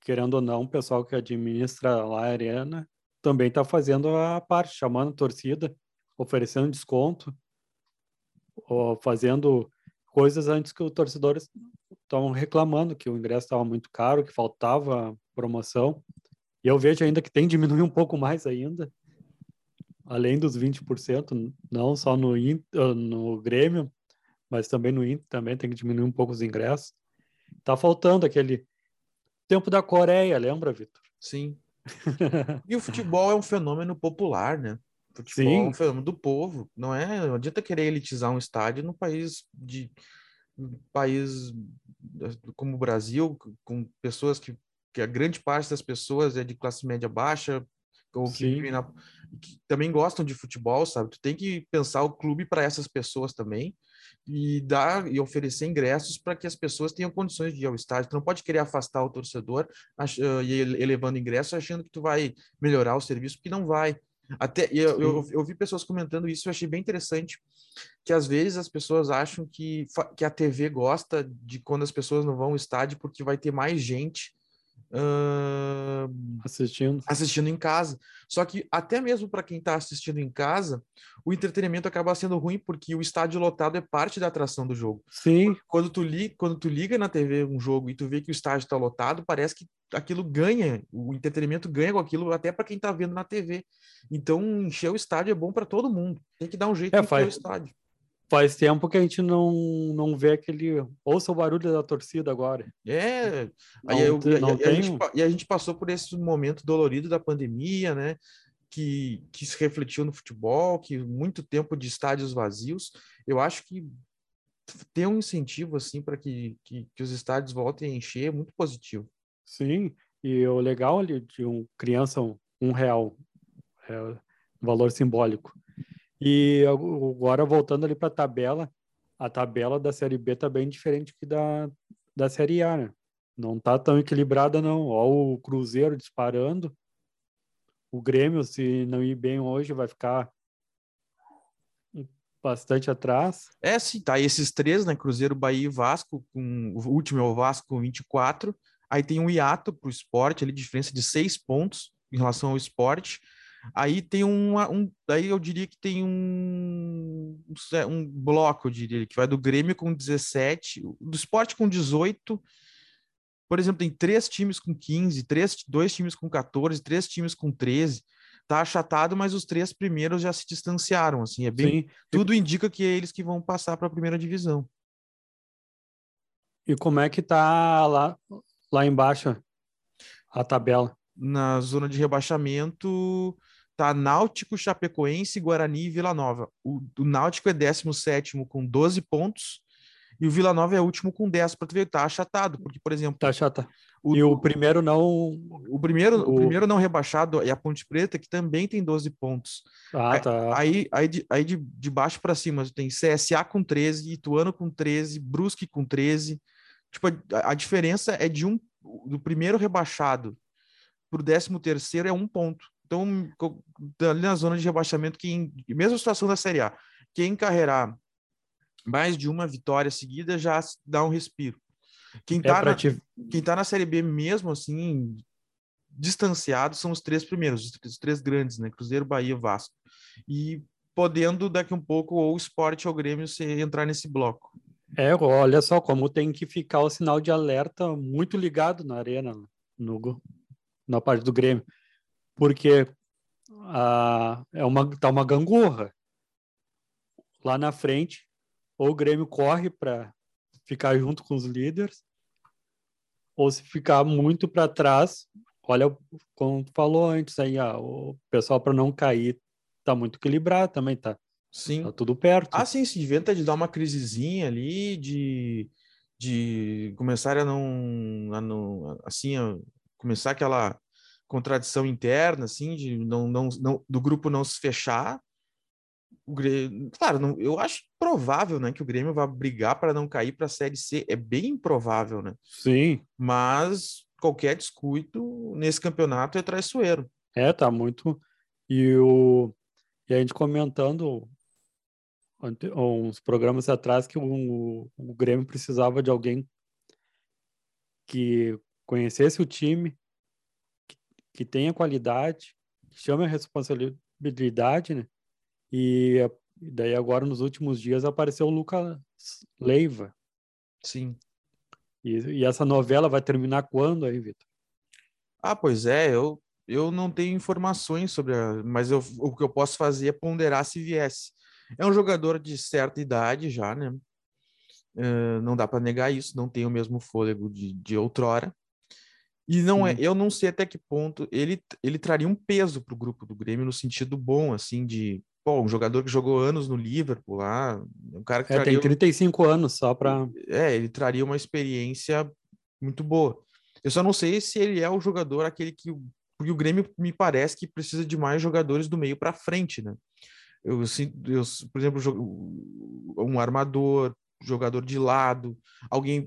querendo ou não, o pessoal que administra lá a arena também está fazendo a parte, chamando a torcida, oferecendo desconto, fazendo coisas antes que os torcedores estavam reclamando que o ingresso estava muito caro, que faltava promoção. E eu vejo ainda que tem diminuir um pouco mais ainda, além dos 20%, não só no, no Grêmio, mas também no Inter também tem que diminuir um pouco os ingressos. Tá faltando aquele tempo da Coreia, lembra, Vitor? Sim. E o futebol é um fenômeno popular, né? Futebol é um Sim. fenômeno do povo. Não é, não adianta querer elitizar um estádio no país de um país como o Brasil, com pessoas que, que a grande parte das pessoas é de classe média baixa, ou que, na, que também gostam de futebol, sabe? Tu tem que pensar o clube para essas pessoas também e dar e oferecer ingressos para que as pessoas tenham condições de ir ao estádio. Tu não pode querer afastar o torcedor ach, uh, e elevando ingresso achando que tu vai melhorar o serviço, porque não vai. Até eu, eu, eu, vi pessoas comentando isso, eu achei bem interessante, que às vezes as pessoas acham que, que a TV gosta de quando as pessoas não vão ao estádio porque vai ter mais gente uh, assistindo. assistindo em casa. Só que até mesmo para quem está assistindo em casa, o entretenimento acaba sendo ruim porque o estádio lotado é parte da atração do jogo. Sim. Quando tu, li, quando tu liga na TV um jogo e tu vê que o estádio está lotado, parece que aquilo ganha, o entretenimento ganha com aquilo até para quem está vendo na TV. Então, encher o estádio é bom para todo mundo. Tem que dar um jeito é, de faz, encher o estádio. Faz tempo que a gente não, não vê aquele. Ouça o barulho da torcida agora. É. Não, aí eu, não e, a, gente, e a gente passou por esse momento dolorido da pandemia, né? Que, que se refletiu no futebol, que muito tempo de estádios vazios. Eu acho que ter um incentivo assim para que, que, que, os estádios voltem a encher é muito positivo. Sim, e o legal ali de um criança um, um real, é, valor simbólico. E agora, voltando ali para a tabela, a tabela da Série B está bem diferente que da, da Série A, né? Não está tão equilibrada, não. O Cruzeiro disparando. O Grêmio, se não ir bem hoje, vai ficar bastante atrás. É, sim, tá. E esses três, né? Cruzeiro, Bahia e Vasco, com o último é o Vasco com 24. Aí tem um hiato para o esporte, ali, diferença de seis pontos em relação ao esporte. Aí tem um, um daí eu diria que tem um, um bloco, eu diria, que vai do Grêmio com 17, do esporte com 18. Por exemplo, tem três times com 15, três, dois times com 14, três times com 13. Tá achatado, mas os três primeiros já se distanciaram, assim, é bem, Sim. tudo indica que é eles que vão passar para a primeira divisão. E como é que tá lá lá embaixo a tabela? Na zona de rebaixamento, tá Náutico, Chapecoense, Guarani e Vila Nova. O, o Náutico é 17 com 12 pontos e o Vila Nova é último com 10 para tu ver, tá achatado, porque por exemplo, tá achatado. O, e o primeiro não o primeiro o... o... primeiro não rebaixado é a Ponte Preta, que também tem 12 pontos. Ah, tá. Aí aí de, aí de, de baixo para cima tem CSA com 13, Ituano com 13, Brusque com 13. Tipo, a, a diferença é de um do primeiro rebaixado para o décimo terceiro é um ponto. Então, ali na zona de rebaixamento, quem, mesma situação da Série A, quem encarregar mais de uma vitória seguida já dá um respiro. Quem está é na, te... quem tá na Série B mesmo, assim, distanciado, são os três primeiros, os três grandes, né? Cruzeiro, Bahia, Vasco. E podendo, daqui um pouco, ou o Sport ou o Grêmio se entrar nesse bloco. É, olha só como tem que ficar o sinal de alerta muito ligado na arena, no, na parte do Grêmio porque ah, é uma, tá uma gangorra. Lá na frente, ou o Grêmio corre para ficar junto com os líderes, ou se ficar muito para trás, olha, como tu falou antes aí, ah, o pessoal para não cair tá muito equilibrado também, tá? Sim. Tá tudo perto. Ah, sim, se inventa de dar uma crisezinha ali, de, de começar a não, a não assim, a começar aquela contradição interna, assim, de não, não, não do grupo não se fechar. O Grêmio, claro, não, eu acho provável, né, que o Grêmio vá brigar para não cair para a Série C. É bem improvável, né? Sim. Mas qualquer descuido nesse campeonato é traiçoeiro. É, tá muito. E o e a gente comentando uns programas atrás que o, o Grêmio precisava de alguém que conhecesse o time, que tenha qualidade, que chame a responsabilidade, né? E daí agora nos últimos dias apareceu o Lucas Leiva. Sim. E, e, essa novela vai terminar quando aí, Vitor? Ah, pois é, eu, eu não tenho informações sobre a, mas eu, o que eu posso fazer é ponderar se viesse. É um jogador de certa idade já, né? Uh, não dá para negar isso, não tem o mesmo fôlego de, de outrora. E não é, eu não sei até que ponto ele, ele traria um peso para o grupo do Grêmio no sentido bom, assim, de pô, um jogador que jogou anos no Liverpool lá, um cara que é, traria, tem 35 anos só para. É, ele traria uma experiência muito boa. Eu só não sei se ele é o jogador aquele que porque o Grêmio me parece que precisa de mais jogadores do meio para frente, né? Eu, eu, por exemplo, um armador, jogador de lado, alguém.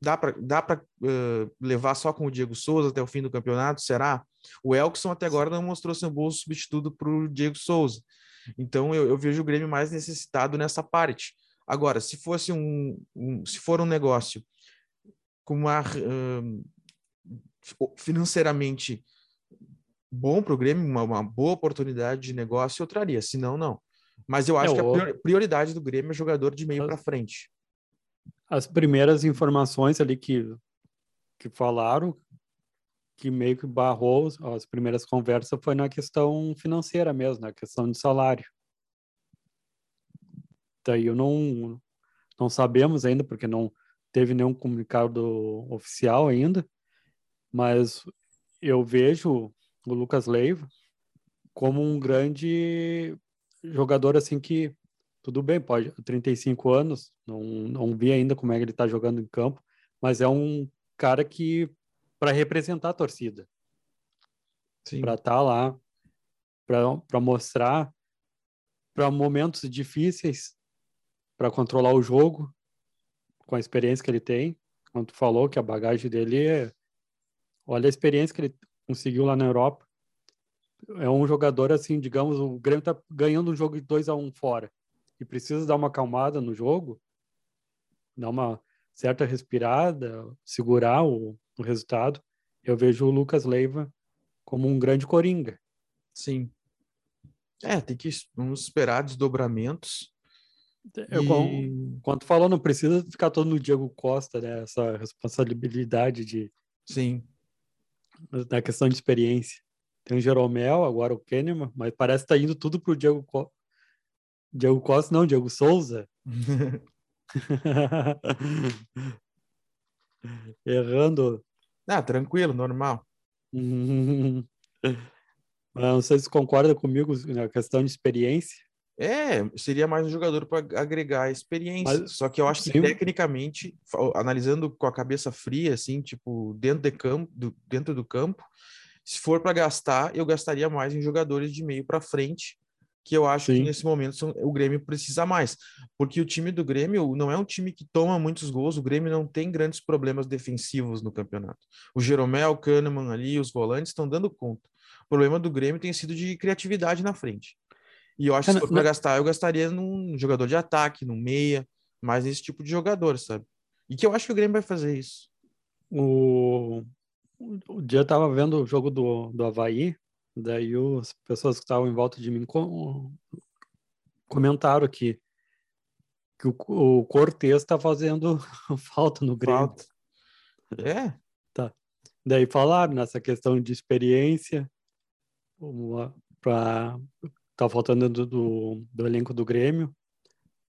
Dá para dá uh, levar só com o Diego Souza até o fim do campeonato? Será? O Elkson até agora não mostrou ser um bom substituto para o Diego Souza. Então eu, eu, vejo o Grêmio mais necessitado nessa parte. Agora, se fosse um, um se for um negócio com uma uh, financeiramente bom para o Grêmio, uma, uma, boa oportunidade de negócio, eu traria. Se não, não. Mas eu acho é, que a prioridade do Grêmio é jogador de meio para frente. As primeiras informações ali que, que falaram, que meio que barrou as primeiras conversas, foi na questão financeira mesmo, na questão de salário. Daí eu não, não sabemos ainda, porque não teve nenhum comunicado oficial ainda, mas eu vejo o Lucas Leiva como um grande jogador assim que tudo bem, pode 35 anos, não não vi ainda como é que ele está jogando em campo, mas é um cara que para representar a torcida. Para estar tá lá, para mostrar para momentos difíceis, para controlar o jogo com a experiência que ele tem. Quando tu falou que a bagagem dele é olha a experiência que ele conseguiu lá na Europa. É um jogador assim, digamos, o Grêmio tá ganhando um jogo de 2 a 1 um fora e precisa dar uma acalmada no jogo, dar uma certa respirada, segurar o, o resultado. Eu vejo o Lucas Leiva como um grande coringa. Sim. É, tem que vamos esperar desdobramentos. Eu, e... Quando falou, não precisa ficar todo no Diego Costa, né? Essa responsabilidade de. Sim na questão de experiência. Tem o Jeromel, agora o Kahneman, mas parece que tá indo tudo pro Diego. Diego Costa, não, Diego Souza. Errando. Ah, tranquilo, normal. não sei se concorda comigo na questão de experiência. É, seria mais um jogador para agregar experiência. Mas, Só que eu acho sim. que tecnicamente, analisando com a cabeça fria, assim, tipo, dentro de campo, do, dentro do campo, se for para gastar, eu gastaria mais em jogadores de meio para frente, que eu acho sim. que nesse momento são, o Grêmio precisa mais. Porque o time do Grêmio não é um time que toma muitos gols, o Grêmio não tem grandes problemas defensivos no campeonato. O Jeromel, o Kahneman ali, os volantes estão dando conta. O problema do Grêmio tem sido de criatividade na frente. E eu acho que se for para gastar, eu gastaria num jogador de ataque, num meia, mais nesse tipo de jogador, sabe? E que eu acho que o Grêmio vai fazer isso. O, o dia eu tava vendo o jogo do, do Havaí, daí as pessoas que estavam em volta de mim com, comentaram que, que o, o Cortez está fazendo falta no Grêmio. Falta. É? Tá. Daí falaram nessa questão de experiência para tá faltando do, do, do, elenco do Grêmio,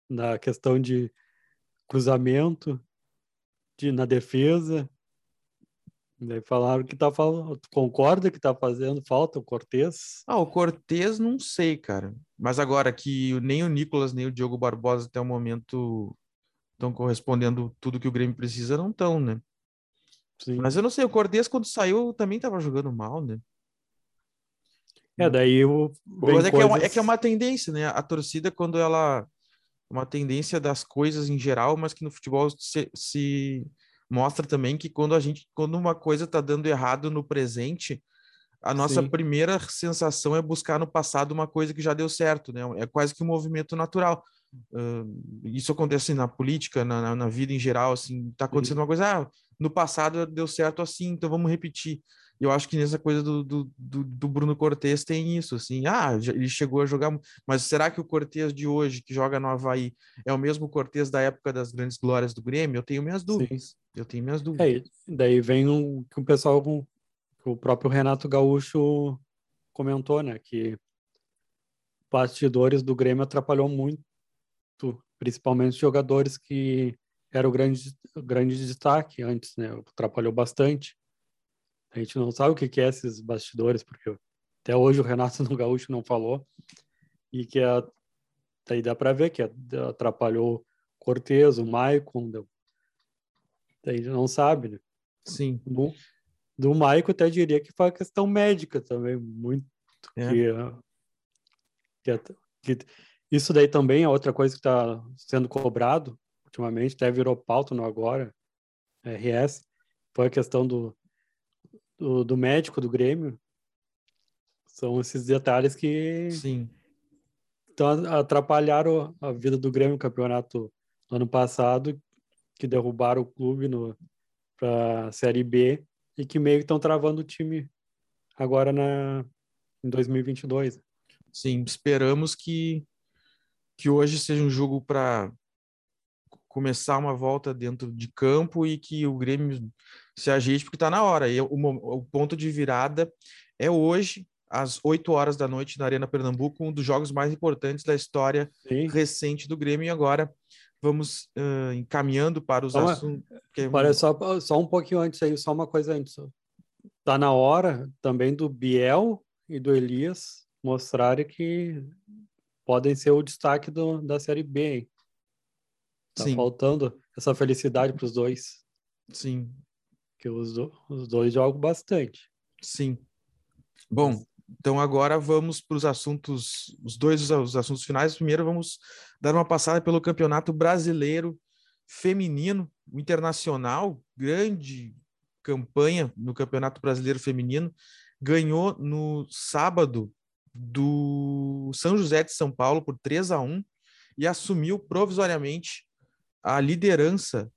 na questão de cruzamento, de, na defesa. Daí falaram que tá falando. Concorda que tá fazendo falta o Cortez? Ah, o Cortez não sei, cara. Mas agora que nem o Nicolas nem o Diogo Barbosa até o momento estão correspondendo tudo que o Grêmio precisa, não estão, né? Sim. Mas eu não sei, o Cortez quando saiu também estava jogando mal, né? É, daí o. Mas é, coisas... que é, uma, é que é uma tendência, né? A torcida, quando ela. Uma tendência das coisas em geral, mas que no futebol se, se mostra também que quando a gente. Quando uma coisa tá dando errado no presente, a nossa Sim. primeira sensação é buscar no passado uma coisa que já deu certo, né? É quase que um movimento natural. Uh, isso acontece na política, na, na, vida em geral, assim, tá acontecendo Sim. uma coisa, ah, no passado deu certo assim, então vamos repetir eu acho que nessa coisa do, do, do, do Bruno Cortes tem isso, assim, ah, ele chegou a jogar, mas será que o Cortes de hoje, que joga no Havaí, é o mesmo Cortes da época das grandes glórias do Grêmio? Eu tenho minhas dúvidas. Sim. Eu tenho minhas dúvidas. É, daí vem o que o pessoal, o próprio Renato Gaúcho comentou, né, que bastidores do Grêmio atrapalhou muito, principalmente jogadores que eram o grande, grande destaque antes, né, atrapalhou bastante. A gente não sabe o que é esses bastidores, porque até hoje o Renato no Gaúcho não falou. E que a, daí dá para ver que atrapalhou Cortez, o Maicon. Daí não sabe, né? Sim. No, do Maico até diria que foi a questão médica também, muito é. que, que, que, isso daí também é outra coisa que está sendo cobrado ultimamente, até virou pauta no agora, RS, foi a questão do, do, do médico do Grêmio. São esses detalhes que Sim. Então, atrapalharam a vida do Grêmio no campeonato no ano passado, que derrubaram o clube para a Série B e que meio que estão travando o time agora na, em 2022. Sim, esperamos que, que hoje seja um jogo para começar uma volta dentro de campo e que o Grêmio se ajeite, porque está na hora. E o, o ponto de virada é hoje, às 8 horas da noite, na Arena Pernambuco, um dos jogos mais importantes da história Sim. recente do Grêmio. E agora vamos uh, encaminhando para os assuntos. Que... Para só, só um pouquinho antes aí, só uma coisa antes. Está na hora também do Biel e do Elias mostrarem que podem ser o destaque do, da Série B. Hein? Tá Sim. faltando essa felicidade para os dois. Sim. Que os, os dois jogam bastante. Sim. Bom, então agora vamos para os assuntos, os dois os assuntos finais. Primeiro vamos dar uma passada pelo Campeonato Brasileiro Feminino, o Internacional, grande campanha no Campeonato Brasileiro Feminino, ganhou no sábado do São José de São Paulo por 3 a 1 e assumiu provisoriamente a liderança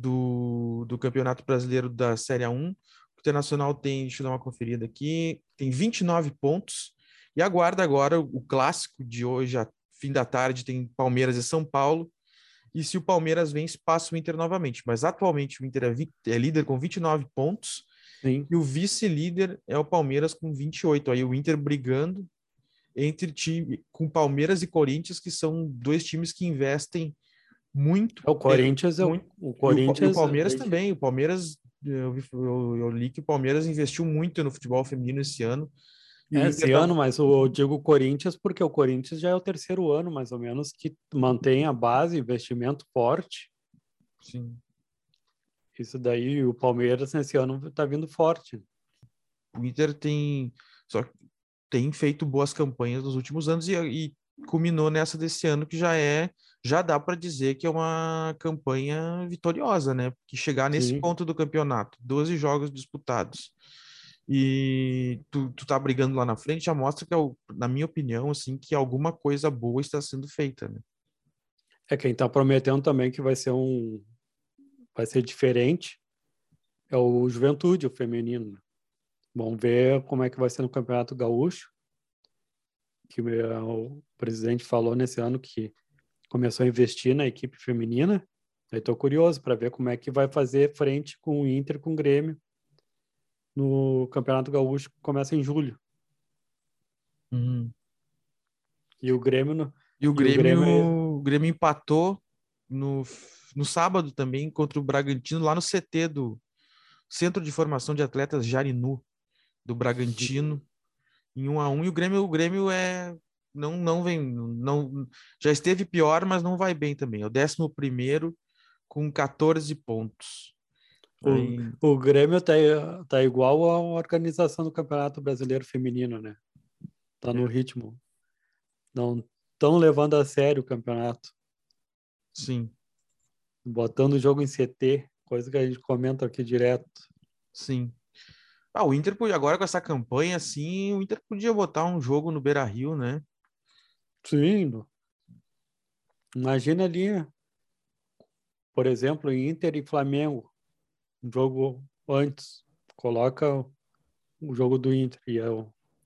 do, do Campeonato Brasileiro da Série A1 o Internacional tem, deixa eu dar uma conferida aqui, tem 29 pontos e aguarda agora o clássico de hoje, a fim da tarde, tem Palmeiras e São Paulo. E se o Palmeiras vence, passa o Inter novamente. Mas atualmente o Inter é, é líder com 29 pontos Sim. e o vice-líder é o Palmeiras com 28. Aí o Inter brigando entre time com Palmeiras e Corinthians, que são dois times que investem muito. É o Corinthians é, muito, o, o Corinthians e o, e o Palmeiras é... também. O Palmeiras eu, eu, eu, li que o Palmeiras investiu muito no futebol feminino esse ano. É, esse ano, mas eu digo Corinthians porque o Corinthians já é o terceiro ano, mais ou menos, que mantém a base, investimento forte. Sim. Isso daí, o Palmeiras nesse ano está vindo forte. O Inter tem, só tem feito boas campanhas nos últimos anos e, e culminou nessa desse ano que já é já dá para dizer que é uma campanha vitoriosa, né? Que chegar nesse Sim. ponto do campeonato, 12 jogos disputados, e tu, tu tá brigando lá na frente, já mostra que, é na minha opinião, assim, que alguma coisa boa está sendo feita, né? É quem tá prometendo também que vai ser um vai ser diferente é o Juventude, o feminino. Vamos ver como é que vai ser no Campeonato Gaúcho. Que o presidente falou nesse ano que começou a investir na equipe feminina. Estou curioso para ver como é que vai fazer frente com o Inter, com o Grêmio, no Campeonato Gaúcho, que começa em julho. Uhum. E o Grêmio... No... E o Grêmio, e o Grêmio... o Grêmio empatou no, no sábado também contra o Bragantino, lá no CT do Centro de Formação de Atletas Jarinu, do Bragantino, em um a um. E o Grêmio, o Grêmio é não, não vem, não, já esteve pior, mas não vai bem também. É o 11 primeiro com 14 pontos. O, Aí... o Grêmio tá, tá igual a organização do Campeonato Brasileiro Feminino, né? Tá no é. ritmo. Não estão levando a sério o campeonato. Sim. Botando o jogo em CT, coisa que a gente comenta aqui direto. Sim. Ah, o Inter agora com essa campanha assim, o Inter podia botar um jogo no Beira Rio, né? Sim. Imagina ali, por exemplo, Inter e Flamengo, um jogo antes, coloca o jogo do Inter e a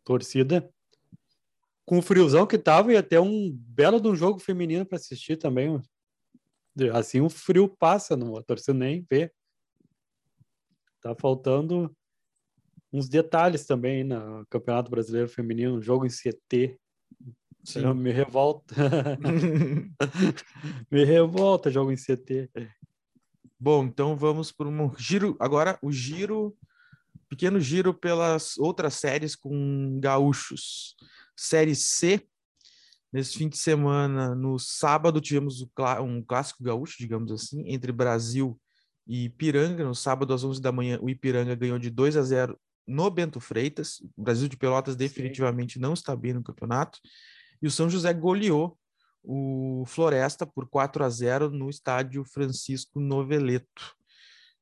torcida com o friozão que tava e até um belo de um jogo feminino para assistir também. Assim o frio passa, não, a torcida nem vê. Tá faltando uns detalhes também no Campeonato Brasileiro Feminino, jogo em CT, Sim. me revolta. me revolta jogo em CT. Bom, então vamos para um giro. Agora, o giro, pequeno giro pelas outras séries com gaúchos. Série C, nesse fim de semana, no sábado, tivemos um clássico gaúcho, digamos assim, entre Brasil e Ipiranga. No sábado, às 11 da manhã, o Ipiranga ganhou de 2 a 0 no Bento Freitas. O Brasil de Pelotas definitivamente Sim. não está bem no campeonato. E o São José goleou o Floresta por 4 a 0 no estádio Francisco Noveleto.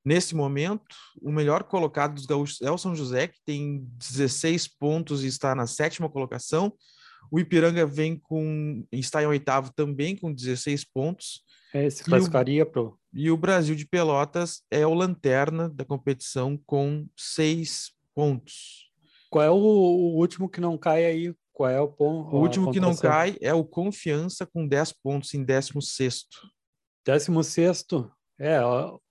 Nesse momento, o melhor colocado dos gaúchos é o São José, que tem 16 pontos e está na sétima colocação. O Ipiranga vem com está em oitavo também com 16 pontos. É, se classificaria pro. E o Brasil de Pelotas é o lanterna da competição com seis pontos. Qual é o, o último que não cai aí? Qual é o ponto? O último que não cai é o Confiança com 10 pontos em 16 16 É,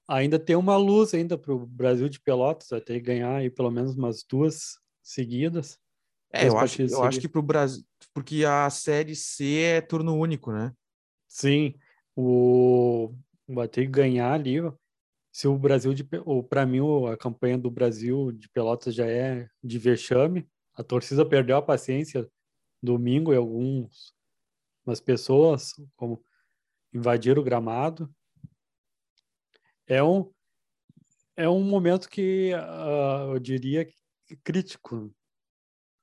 ainda tem uma luz ainda para o Brasil de Pelotas, vai ter que ganhar aí pelo menos umas duas seguidas. É, eu acho, eu acho que para o Brasil, porque a Série C é turno único, né? Sim, o vai ter que ganhar ali. Se o Brasil de, para mim a campanha do Brasil de Pelotas já é de vexame. A torcida perdeu a paciência domingo e alguns umas pessoas como invadiram o gramado. É um é um momento que uh, eu diria crítico.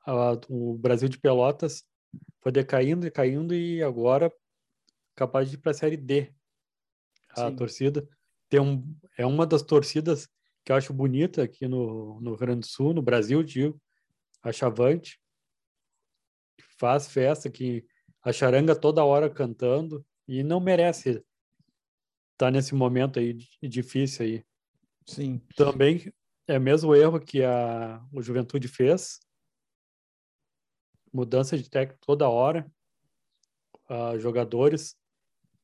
Uh, o Brasil de Pelotas foi decaindo, decaindo e agora capaz de ir para a Série D. A Sim. torcida tem um, é uma das torcidas que eu acho bonita aqui no, no Rio Grande do Sul, no Brasil, digo, a Chavante. Faz festa que a charanga toda hora cantando e não merece estar tá nesse momento aí difícil aí. Sim. Também é o mesmo erro que a o Juventude fez. Mudança de técnico toda hora. Uh, jogadores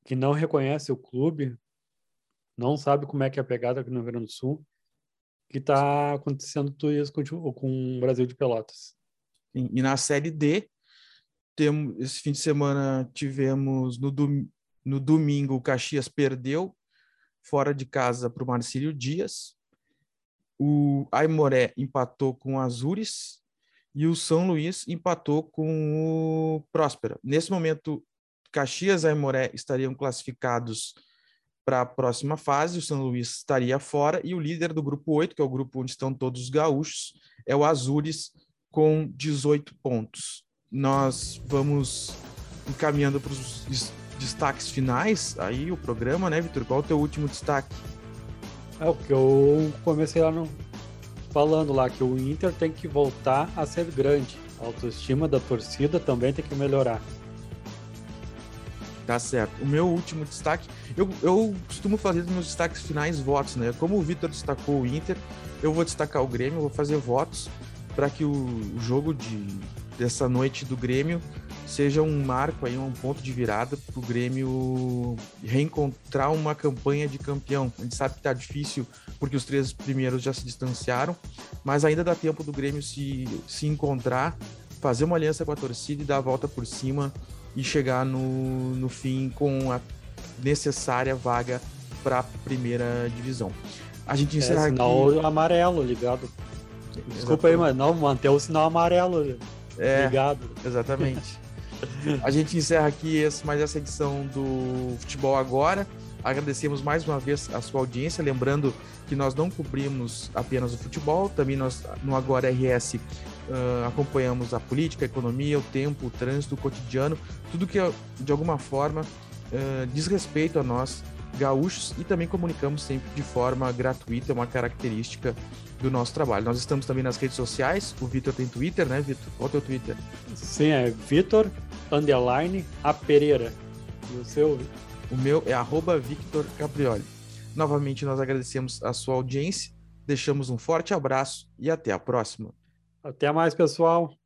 que não reconhece o clube, não sabe como é que é a pegada aqui no Rio Grande do Sul, que está acontecendo tudo isso com, com o Brasil de Pelotas. E na Série D, temos, esse fim de semana tivemos no, dom, no domingo o Caxias perdeu fora de casa para o Marcílio Dias. O Aimoré empatou com o Azures e o São Luís empatou com o Próspera. Nesse momento, Caxias e Aimoré estariam classificados para a próxima fase, o São Luís estaria fora, e o líder do grupo 8, que é o grupo onde estão todos os gaúchos, é o Azures, com 18 pontos. Nós vamos encaminhando para os destaques finais, aí o programa, né, Vitor? Qual é o teu último destaque? É o que eu comecei lá no... falando lá, que o Inter tem que voltar a ser grande. A autoestima da torcida também tem que melhorar. Tá certo. O meu último destaque, eu, eu costumo fazer nos meus destaques finais votos, né? Como o Vitor destacou o Inter, eu vou destacar o Grêmio, vou fazer votos para que o jogo de, dessa noite do Grêmio seja um marco aí, um ponto de virada para o Grêmio reencontrar uma campanha de campeão. A gente sabe que tá difícil porque os três primeiros já se distanciaram, mas ainda dá tempo do Grêmio se, se encontrar, fazer uma aliança com a torcida e dar a volta por cima e chegar no, no fim com a necessária vaga para a primeira divisão. A gente encerra é, sinal aqui... amarelo ligado. Desculpa aí, mas não, manter o sinal amarelo é, ligado. Exatamente. a gente encerra aqui esse, mais essa edição do Futebol Agora. Agradecemos mais uma vez a sua audiência, lembrando que nós não cobrimos apenas o futebol, também nós no Agora RS uh, acompanhamos a política, a economia, o tempo, o trânsito, o cotidiano, tudo que de alguma forma uh, diz respeito a nós gaúchos e também comunicamos sempre de forma gratuita, é uma característica do nosso trabalho. Nós estamos também nas redes sociais, o Vitor tem Twitter, né, Vitor? Qual é o teu Twitter? Sim, é Vitor, underline, a Pereira. E o seu, o meu é arroba Victor Caprioli. Novamente, nós agradecemos a sua audiência, deixamos um forte abraço e até a próxima. Até mais, pessoal.